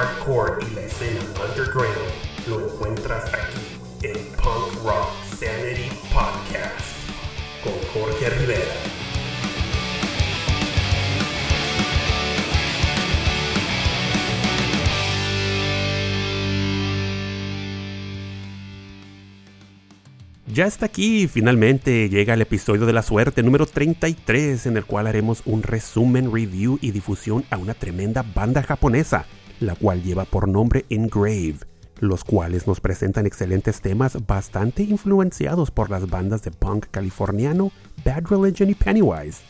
hardcore y la escena underground lo encuentras aquí en Punk Rock Sanity Podcast con Jorge Rivera. Ya está aquí, finalmente llega el episodio de la suerte número 33 en el cual haremos un resumen, review y difusión a una tremenda banda japonesa, la cual lleva por nombre Engrave, los cuales nos presentan excelentes temas bastante influenciados por las bandas de punk californiano Bad Religion y Pennywise.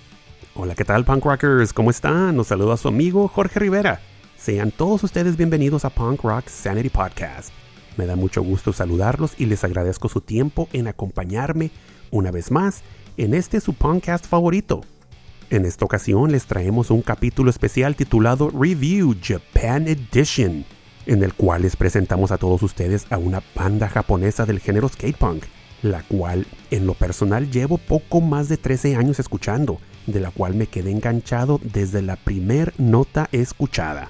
Hola, ¿qué tal punk rockers? ¿Cómo están? Nos saluda su amigo Jorge Rivera. Sean todos ustedes bienvenidos a Punk Rock Sanity Podcast. Me da mucho gusto saludarlos y les agradezco su tiempo en acompañarme una vez más en este su podcast favorito. En esta ocasión les traemos un capítulo especial titulado Review Japan Edition, en el cual les presentamos a todos ustedes a una banda japonesa del género skatepunk, la cual en lo personal llevo poco más de 13 años escuchando, de la cual me quedé enganchado desde la primer nota escuchada.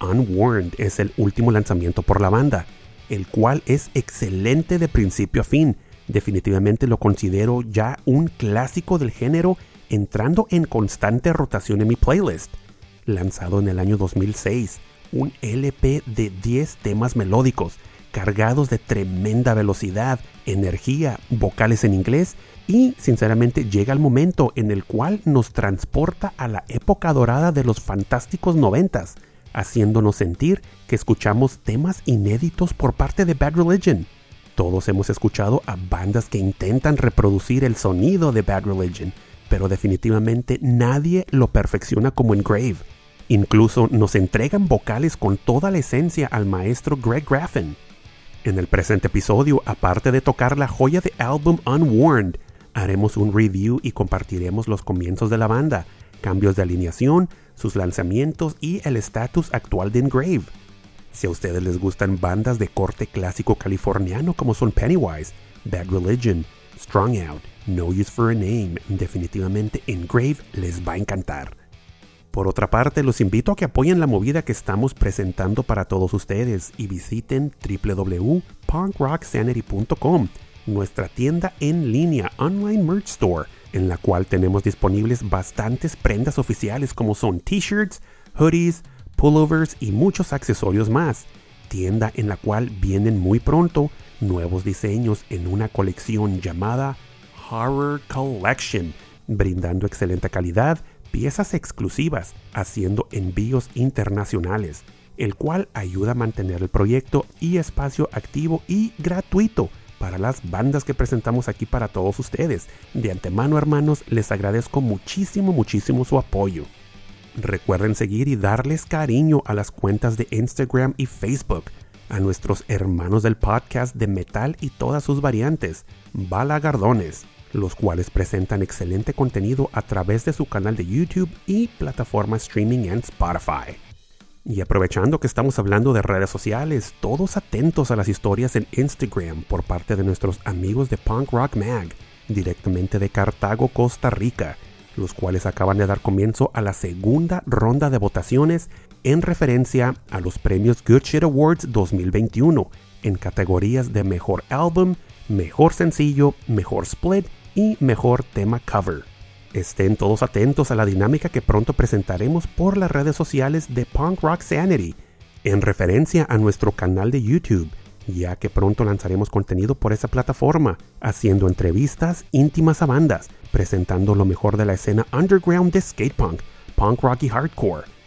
Unwarned es el último lanzamiento por la banda, el cual es excelente de principio a fin. Definitivamente lo considero ya un clásico del género entrando en constante rotación en mi playlist. Lanzado en el año 2006, un LP de 10 temas melódicos, cargados de tremenda velocidad, energía, vocales en inglés y sinceramente llega el momento en el cual nos transporta a la época dorada de los fantásticos noventas haciéndonos sentir que escuchamos temas inéditos por parte de Bad Religion. Todos hemos escuchado a bandas que intentan reproducir el sonido de Bad Religion, pero definitivamente nadie lo perfecciona como Engrave. Incluso nos entregan vocales con toda la esencia al maestro Greg Graffin. En el presente episodio, aparte de tocar la joya de álbum Unwarned, haremos un review y compartiremos los comienzos de la banda, cambios de alineación, sus lanzamientos y el estatus actual de Engrave. Si a ustedes les gustan bandas de corte clásico californiano como son Pennywise, Bad Religion, Strong Out, No Use for a Name, definitivamente Engrave les va a encantar. Por otra parte, los invito a que apoyen la movida que estamos presentando para todos ustedes y visiten www.punkrocksanity.com, nuestra tienda en línea online merch store en la cual tenemos disponibles bastantes prendas oficiales como son t-shirts, hoodies, pullovers y muchos accesorios más. Tienda en la cual vienen muy pronto nuevos diseños en una colección llamada Horror Collection, brindando excelente calidad, piezas exclusivas, haciendo envíos internacionales, el cual ayuda a mantener el proyecto y espacio activo y gratuito para las bandas que presentamos aquí para todos ustedes. De antemano, hermanos, les agradezco muchísimo, muchísimo su apoyo. Recuerden seguir y darles cariño a las cuentas de Instagram y Facebook, a nuestros hermanos del podcast de metal y todas sus variantes, Balagardones, los cuales presentan excelente contenido a través de su canal de YouTube y plataforma streaming en Spotify. Y aprovechando que estamos hablando de redes sociales, todos atentos a las historias en Instagram por parte de nuestros amigos de Punk Rock Mag, directamente de Cartago, Costa Rica, los cuales acaban de dar comienzo a la segunda ronda de votaciones en referencia a los premios Good Shit Awards 2021 en categorías de mejor álbum, mejor sencillo, mejor split y mejor tema cover. Estén todos atentos a la dinámica que pronto presentaremos por las redes sociales de Punk Rock Sanity, en referencia a nuestro canal de YouTube, ya que pronto lanzaremos contenido por esa plataforma, haciendo entrevistas íntimas a bandas, presentando lo mejor de la escena underground de skatepunk, punk rock y hardcore.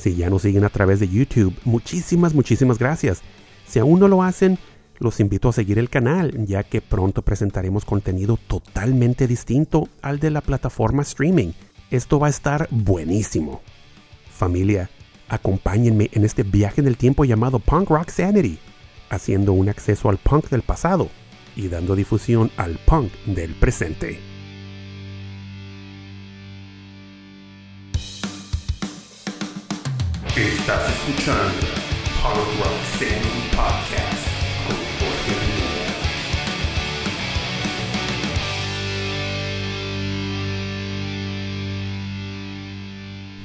Si ya nos siguen a través de YouTube, muchísimas, muchísimas gracias. Si aún no lo hacen, los invito a seguir el canal, ya que pronto presentaremos contenido totalmente distinto al de la plataforma streaming. Esto va a estar buenísimo. Familia, acompáñenme en este viaje en el tiempo llamado Punk Rock Sanity, haciendo un acceso al punk del pasado y dando difusión al punk del presente. Estás escuchando Punk Rock Podcast con Jorge Rivera.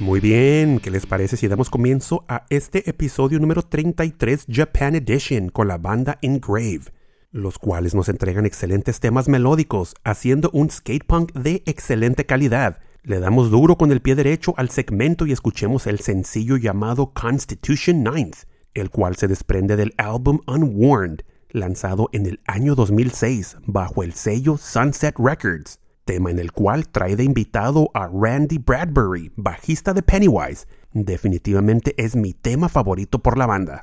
Muy bien, ¿qué les parece si damos comienzo a este episodio número 33 Japan Edition con la banda Engrave, los cuales nos entregan excelentes temas melódicos, haciendo un skate punk de excelente calidad. Le damos duro con el pie derecho al segmento y escuchemos el sencillo llamado Constitution Ninth, el cual se desprende del álbum Unwarned, lanzado en el año 2006 bajo el sello Sunset Records tema en el cual trae de invitado a Randy Bradbury, bajista de Pennywise. Definitivamente es mi tema favorito por la banda.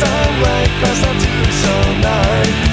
sunlight, cause I'm doing so nice.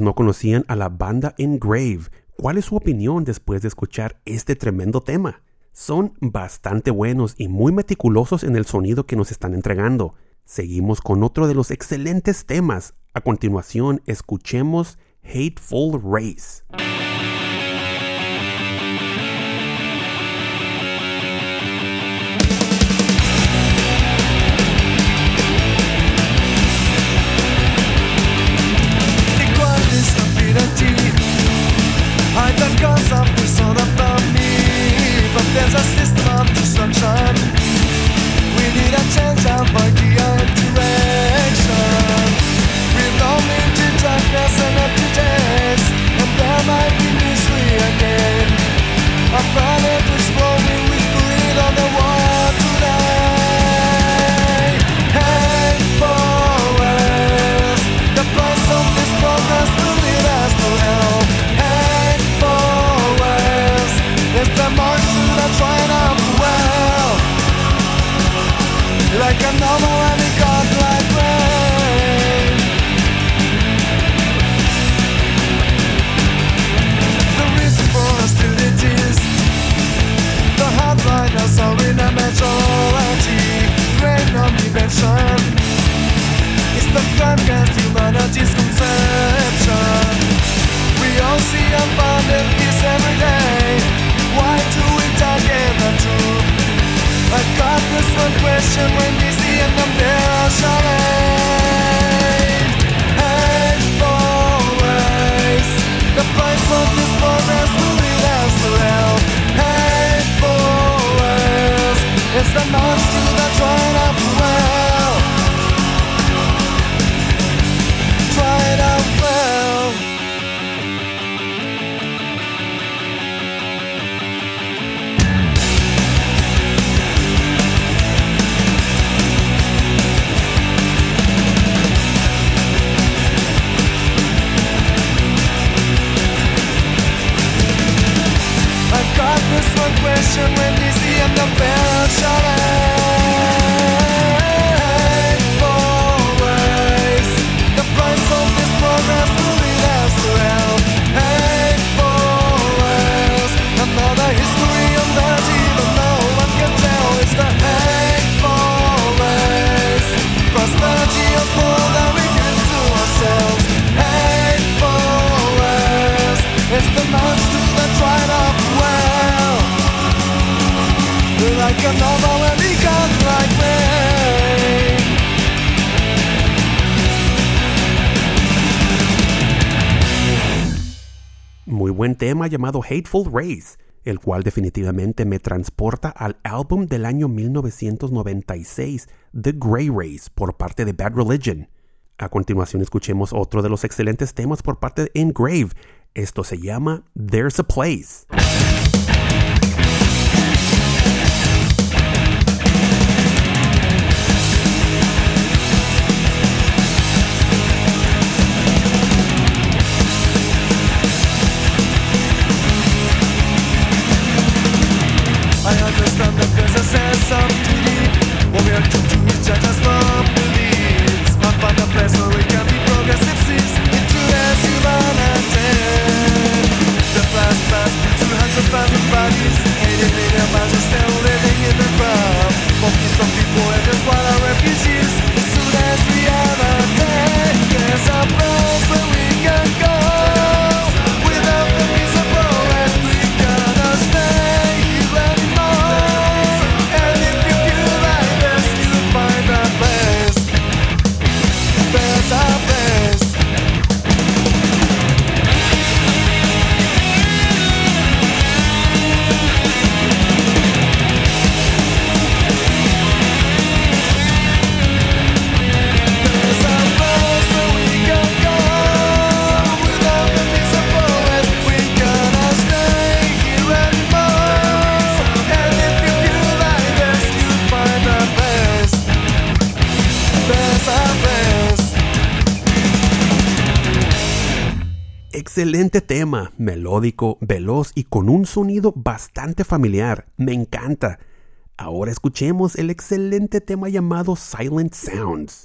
No conocían a la banda Engrave, ¿cuál es su opinión después de escuchar este tremendo tema? Son bastante buenos y muy meticulosos en el sonido que nos están entregando. Seguimos con otro de los excelentes temas. A continuación, escuchemos Hateful Race. Tema llamado Hateful Race, el cual definitivamente me transporta al álbum del año 1996, The Grey Race, por parte de Bad Religion. A continuación escuchemos otro de los excelentes temas por parte de Engrave. Esto se llama There's a Place. Excelente tema, melódico, veloz y con un sonido bastante familiar. Me encanta. Ahora escuchemos el excelente tema llamado Silent Sounds.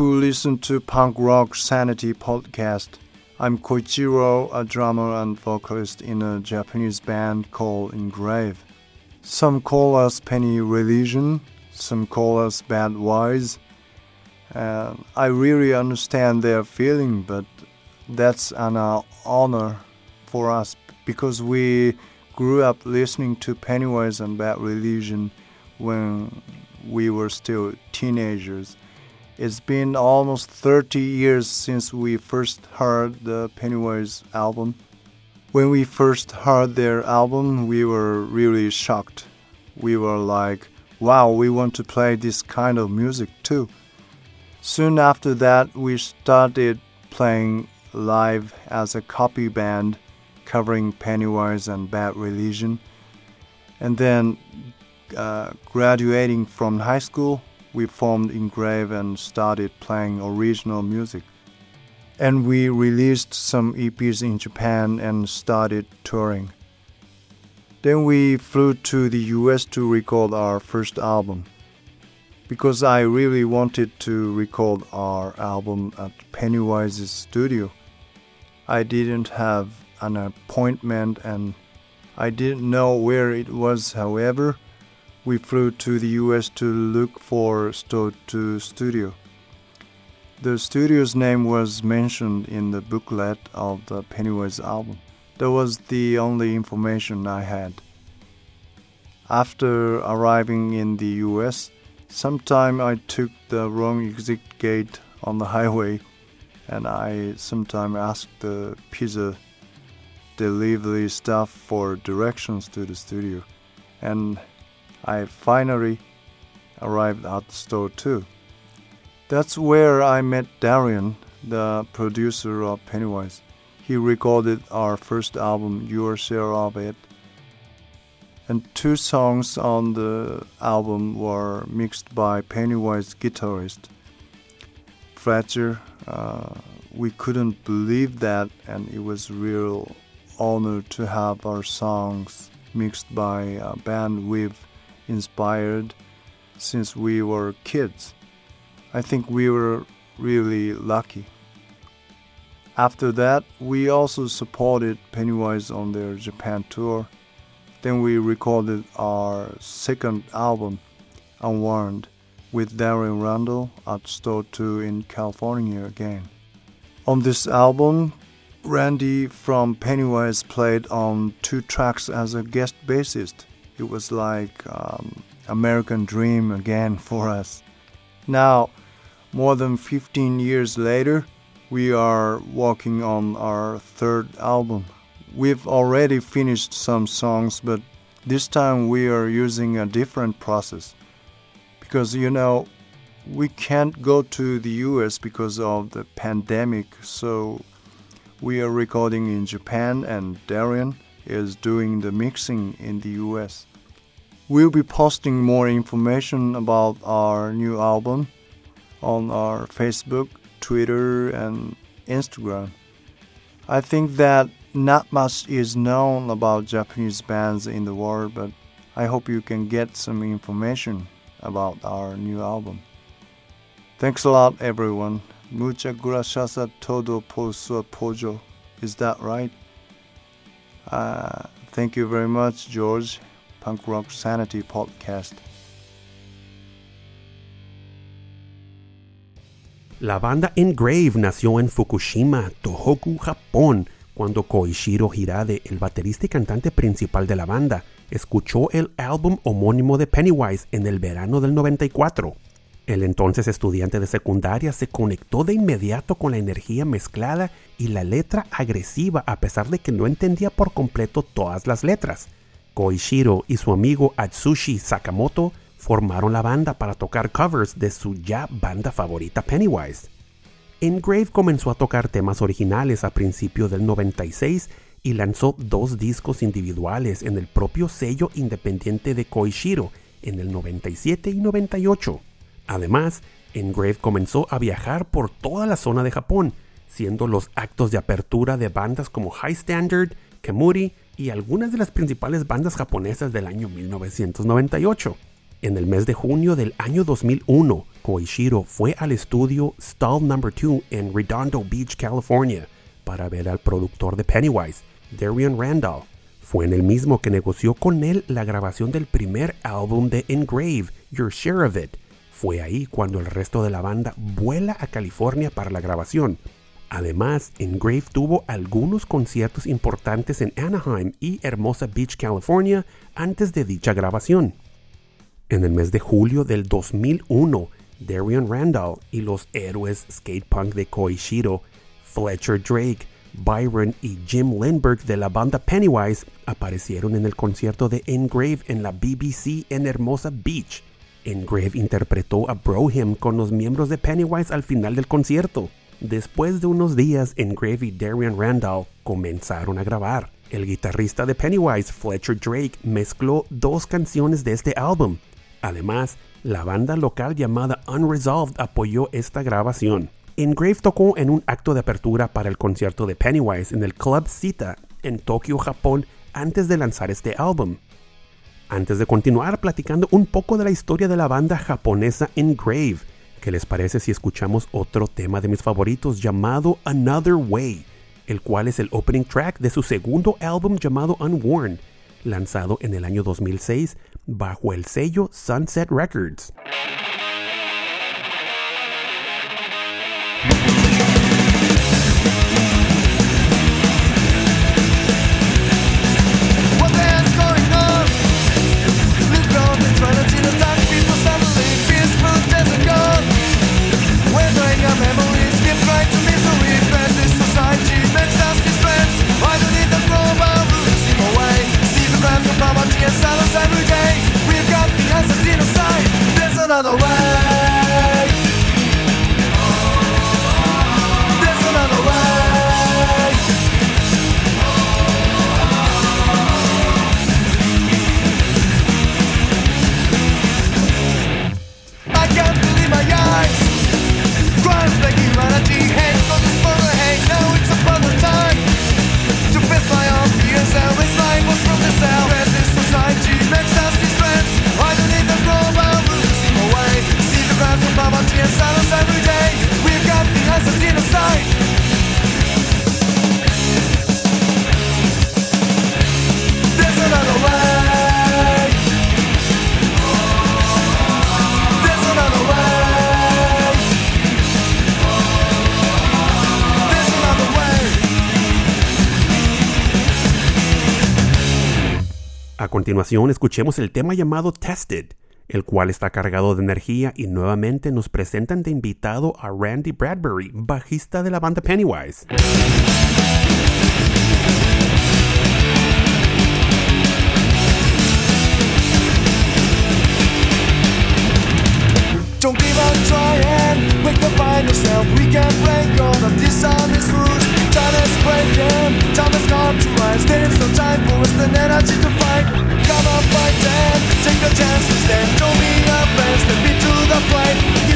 who listen to Punk Rock Sanity podcast. I'm Koichiro, a drummer and vocalist in a Japanese band called Engrave. Some call us Penny Religion, some call us Bad Wise. And I really understand their feeling, but that's an uh, honor for us because we grew up listening to Pennywise and Bad Religion when we were still teenagers. It's been almost 30 years since we first heard the Pennywise album. When we first heard their album, we were really shocked. We were like, wow, we want to play this kind of music too. Soon after that, we started playing live as a copy band covering Pennywise and Bad Religion. And then uh, graduating from high school, we formed Engrave and started playing original music. And we released some EPs in Japan and started touring. Then we flew to the US to record our first album. Because I really wanted to record our album at Pennywise's studio. I didn't have an appointment and I didn't know where it was, however we flew to the US to look for Sto2 Studio. The studio's name was mentioned in the booklet of the Pennywise album. That was the only information I had. After arriving in the US, sometime I took the wrong exit gate on the highway and I sometime asked the pizza delivery staff for directions to the studio and I finally arrived at the store too. That's where I met Darian, the producer of Pennywise. He recorded our first album, Your Share of It, and two songs on the album were mixed by Pennywise guitarist Fletcher. Uh, we couldn't believe that, and it was real honor to have our songs mixed by a band we've inspired since we were kids. I think we were really lucky. After that, we also supported Pennywise on their Japan tour. Then we recorded our second album, Unwarned, with Darren Randall at Store 2 in California again. On this album, Randy from Pennywise played on two tracks as a guest bassist. It was like um, American Dream again for us. Now, more than 15 years later, we are working on our third album. We've already finished some songs, but this time we are using a different process. Because, you know, we can't go to the US because of the pandemic, so we are recording in Japan and Darian is doing the mixing in the US. We'll be posting more information about our new album on our Facebook, Twitter, and Instagram. I think that not much is known about Japanese bands in the world, but I hope you can get some information about our new album. Thanks a lot, everyone. Mucha gracias a todo por su apoyo. Is that right? Uh, thank you very much, George. Punk Rock Sanity Podcast. La banda Engrave nació en Fukushima, Tohoku, Japón, cuando Koichiro Hirade, el baterista y cantante principal de la banda, escuchó el álbum homónimo de Pennywise en el verano del 94. El entonces estudiante de secundaria se conectó de inmediato con la energía mezclada y la letra agresiva a pesar de que no entendía por completo todas las letras. Koichiro y su amigo Atsushi Sakamoto formaron la banda para tocar covers de su ya banda favorita Pennywise. Engrave comenzó a tocar temas originales a principios del 96 y lanzó dos discos individuales en el propio sello independiente de Koichiro en el 97 y 98. Además, Engrave comenzó a viajar por toda la zona de Japón, siendo los actos de apertura de bandas como High Standard, Kemuri y algunas de las principales bandas japonesas del año 1998. En el mes de junio del año 2001, Koichiro fue al estudio Stall No. 2 en Redondo Beach, California, para ver al productor de Pennywise, Darian Randall. Fue en el mismo que negoció con él la grabación del primer álbum de Engrave, Your Share of It. Fue ahí cuando el resto de la banda vuela a California para la grabación. Además, Engrave tuvo algunos conciertos importantes en Anaheim y Hermosa Beach, California, antes de dicha grabación. En el mes de julio del 2001, Darian Randall y los héroes skate punk de Koichiro, Fletcher Drake, Byron y Jim Lindbergh de la banda Pennywise aparecieron en el concierto de Engrave en la BBC en Hermosa Beach. Engrave interpretó a Brohim con los miembros de Pennywise al final del concierto. Después de unos días, Engrave y Darian Randall comenzaron a grabar. El guitarrista de Pennywise, Fletcher Drake, mezcló dos canciones de este álbum. Además, la banda local llamada Unresolved apoyó esta grabación. Engrave tocó en un acto de apertura para el concierto de Pennywise en el Club Sita en Tokio, Japón, antes de lanzar este álbum. Antes de continuar platicando un poco de la historia de la banda japonesa Engrave, ¿qué les parece si escuchamos otro tema de mis favoritos llamado Another Way, el cual es el opening track de su segundo álbum llamado Unworn, lanzado en el año 2006 bajo el sello Sunset Records. Continuación, escuchemos el tema llamado Tested, el cual está cargado de energía y nuevamente nos presentan de invitado a Randy Bradbury, bajista de la banda Pennywise. Time is breaking, time has come to rise. There's no time for us, the energy to fight. Come on, fight and take a chance to stand. Don't be afraid, step into the fight.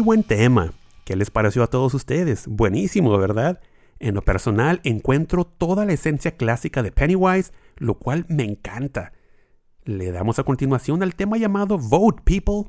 Buen tema. ¿Qué les pareció a todos ustedes? Buenísimo, ¿verdad? En lo personal encuentro toda la esencia clásica de Pennywise, lo cual me encanta. Le damos a continuación al tema llamado Vote People.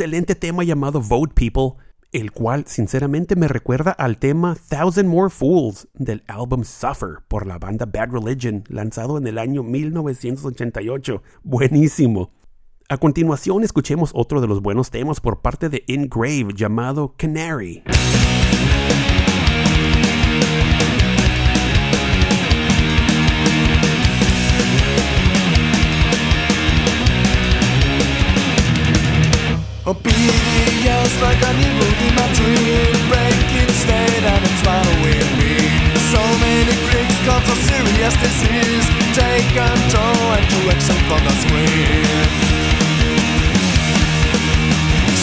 Excelente tema llamado Vote People, el cual sinceramente me recuerda al tema Thousand More Fools del álbum Suffer por la banda Bad Religion, lanzado en el año 1988. Buenísimo. A continuación escuchemos otro de los buenos temas por parte de Ingrave llamado Canary. Obedience like an evil in my dream. Breaking state and it's following me. So many critics cause of serious disease. Take control and direction from the screen.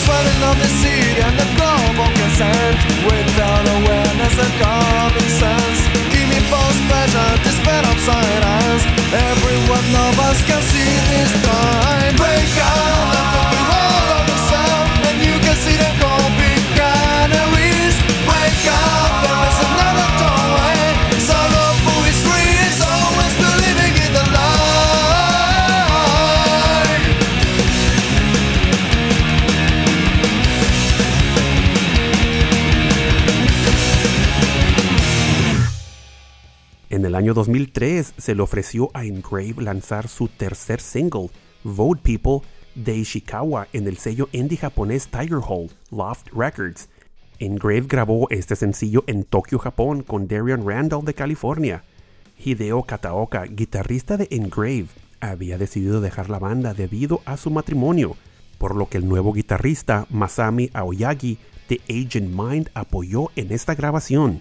Swelling on the city and the global consent. Without awareness and common sense. Give me false pleasure, despair of silence. Every one of us can see this time. Break out of the world En el año 2003 se le ofreció a Ingrave lanzar su tercer single, Vote People, de Ishikawa en el sello indie japonés Tiger Hole, Loft Records. Engrave grabó este sencillo en Tokio, Japón, con Darian Randall de California. Hideo Kataoka, guitarrista de Engrave, había decidido dejar la banda debido a su matrimonio, por lo que el nuevo guitarrista Masami Aoyagi de Agent Mind apoyó en esta grabación,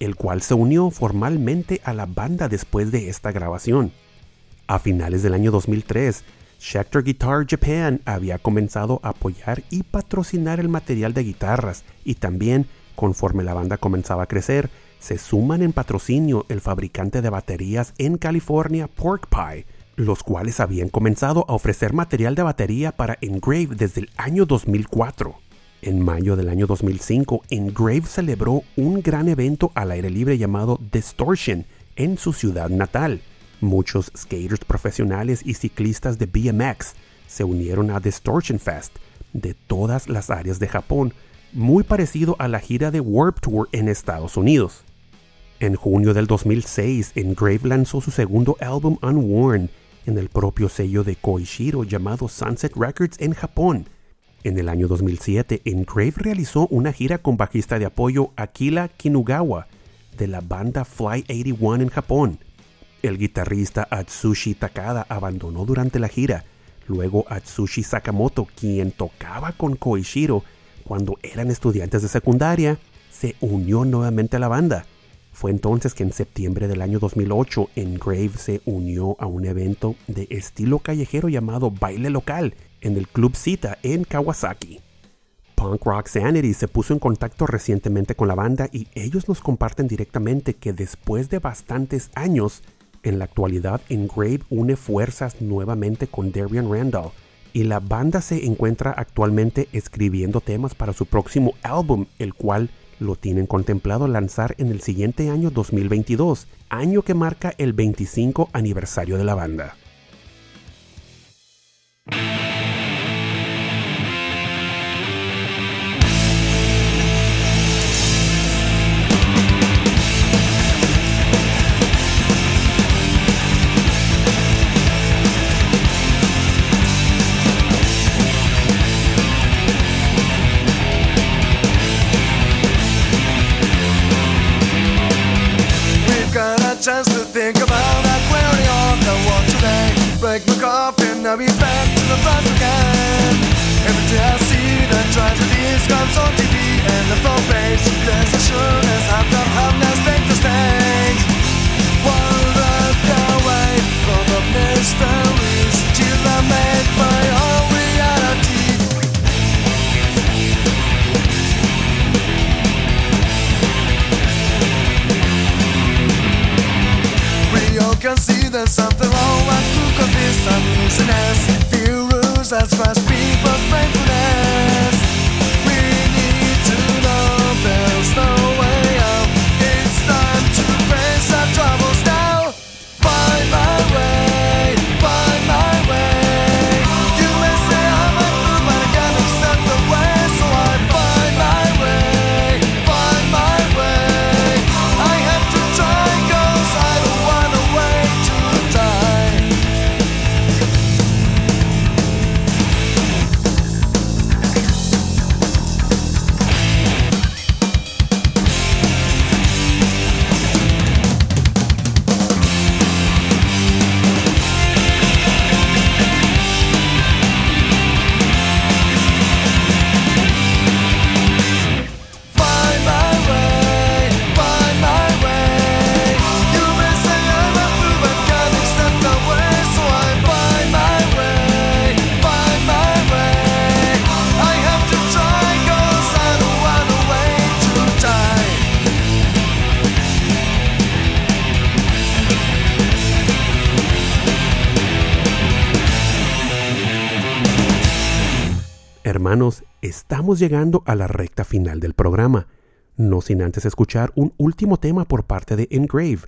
el cual se unió formalmente a la banda después de esta grabación. A finales del año 2003, Schecter Guitar Japan había comenzado a apoyar y patrocinar el material de guitarras y también, conforme la banda comenzaba a crecer, se suman en patrocinio el fabricante de baterías en California Pork Pie, los cuales habían comenzado a ofrecer material de batería para Engrave desde el año 2004. En mayo del año 2005, Engrave celebró un gran evento al aire libre llamado Distortion en su ciudad natal. Muchos skaters profesionales y ciclistas de BMX se unieron a Distortion Fest de todas las áreas de Japón, muy parecido a la gira de Warp Tour en Estados Unidos. En junio del 2006, Engrave lanzó su segundo álbum Unworn en el propio sello de Koishiro llamado Sunset Records en Japón. En el año 2007, Engrave realizó una gira con bajista de apoyo Akira Kinugawa de la banda Fly 81 en Japón. El guitarrista Atsushi Takada abandonó durante la gira. Luego Atsushi Sakamoto, quien tocaba con Koishiro cuando eran estudiantes de secundaria, se unió nuevamente a la banda. Fue entonces que en septiembre del año 2008 Engrave se unió a un evento de estilo callejero llamado Baile Local en el Club Cita en Kawasaki. Punk Rock Sanity se puso en contacto recientemente con la banda y ellos nos comparten directamente que después de bastantes años, en la actualidad Engrave une fuerzas nuevamente con Darian Randall y la banda se encuentra actualmente escribiendo temas para su próximo álbum, el cual lo tienen contemplado lanzar en el siguiente año 2022, año que marca el 25 aniversario de la banda. Skam sånt estamos llegando a la recta final del programa, no sin antes escuchar un último tema por parte de Engrave.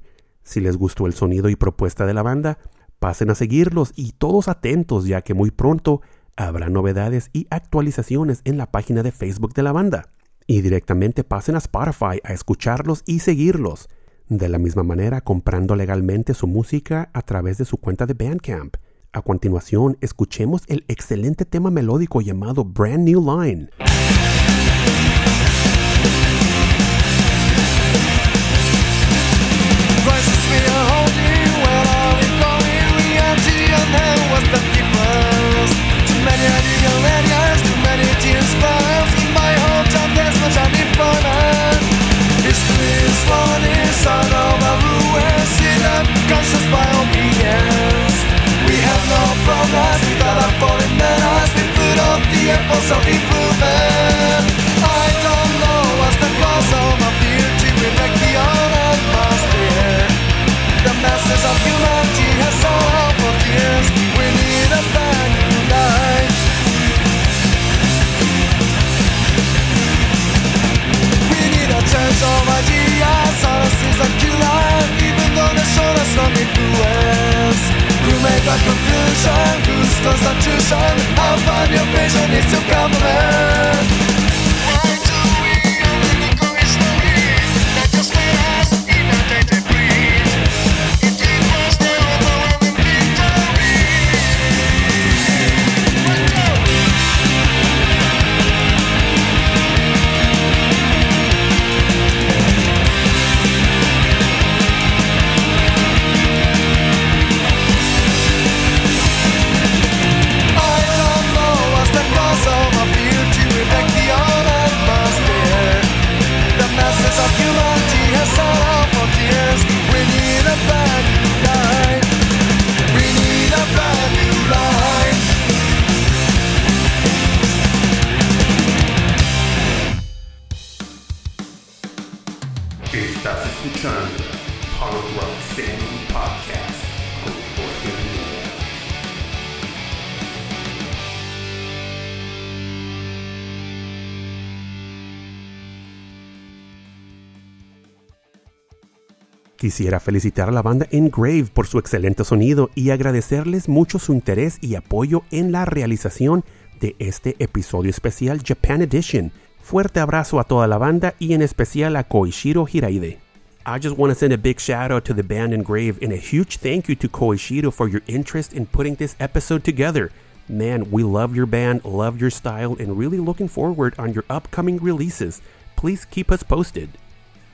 Si les gustó el sonido y propuesta de la banda, pasen a seguirlos y todos atentos ya que muy pronto habrá novedades y actualizaciones en la página de Facebook de la banda. Y directamente pasen a Spotify a escucharlos y seguirlos. De la misma manera comprando legalmente su música a través de su cuenta de Bandcamp. A continuación, escuchemos el excelente tema melódico llamado Brand New Line. No progress without a foreign menace. We put up the efforts of. I don't know what's the cause of my beauty. We make the unatmosphere. The masses of humanity have sorrow for tears. We need a brand new life. We need a change of ideas. Science is a killer, even though they show us no influence. mega conclusion Who's got a tuition? nie about your vision? It's Quisiera felicitar a la banda Engrave por su excelente sonido y agradecerles mucho su interés y apoyo en la realización de este episodio especial Japan Edition. Fuerte abrazo a toda la banda y en especial a Koishiro Hiraide. I just want to send a big shout out to the band Engrave and a huge thank you to Koishiro for your interest in putting this episode together. Man, we love your band, love your style, and really looking forward on your upcoming releases. Please keep us posted.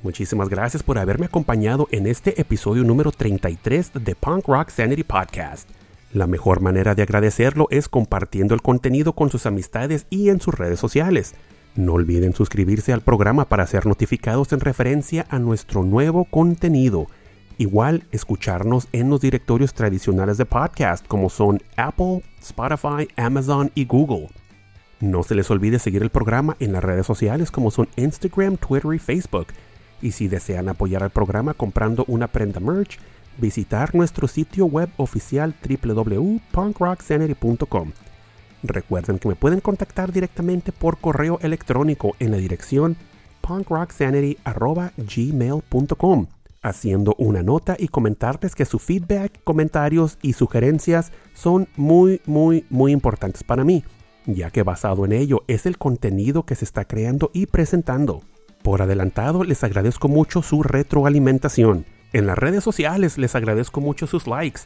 Muchísimas gracias por haberme acompañado en este episodio número 33 de Punk Rock Sanity Podcast. La mejor manera de agradecerlo es compartiendo el contenido con sus amistades y en sus redes sociales. No olviden suscribirse al programa para ser notificados en referencia a nuestro nuevo contenido. Igual, escucharnos en los directorios tradicionales de podcast como son Apple, Spotify, Amazon y Google. No se les olvide seguir el programa en las redes sociales como son Instagram, Twitter y Facebook. Y si desean apoyar al programa comprando una prenda merch, visitar nuestro sitio web oficial www.punkrocksanity.com. Recuerden que me pueden contactar directamente por correo electrónico en la dirección punkrocksanity.gmail.com haciendo una nota y comentarles que su feedback, comentarios y sugerencias son muy, muy, muy importantes para mí, ya que basado en ello es el contenido que se está creando y presentando. Por adelantado, les agradezco mucho su retroalimentación. En las redes sociales les agradezco mucho sus likes,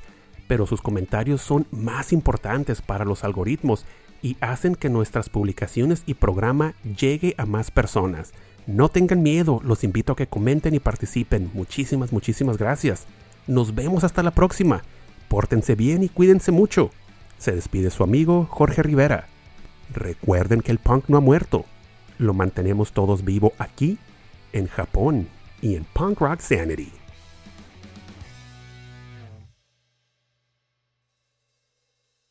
pero sus comentarios son más importantes para los algoritmos y hacen que nuestras publicaciones y programa llegue a más personas. No tengan miedo, los invito a que comenten y participen. Muchísimas, muchísimas gracias. Nos vemos hasta la próxima. Pórtense bien y cuídense mucho. Se despide su amigo Jorge Rivera. Recuerden que el punk no ha muerto. Lo mantenemos todos vivo aquí, en Japón y en Punk Rock Sanity.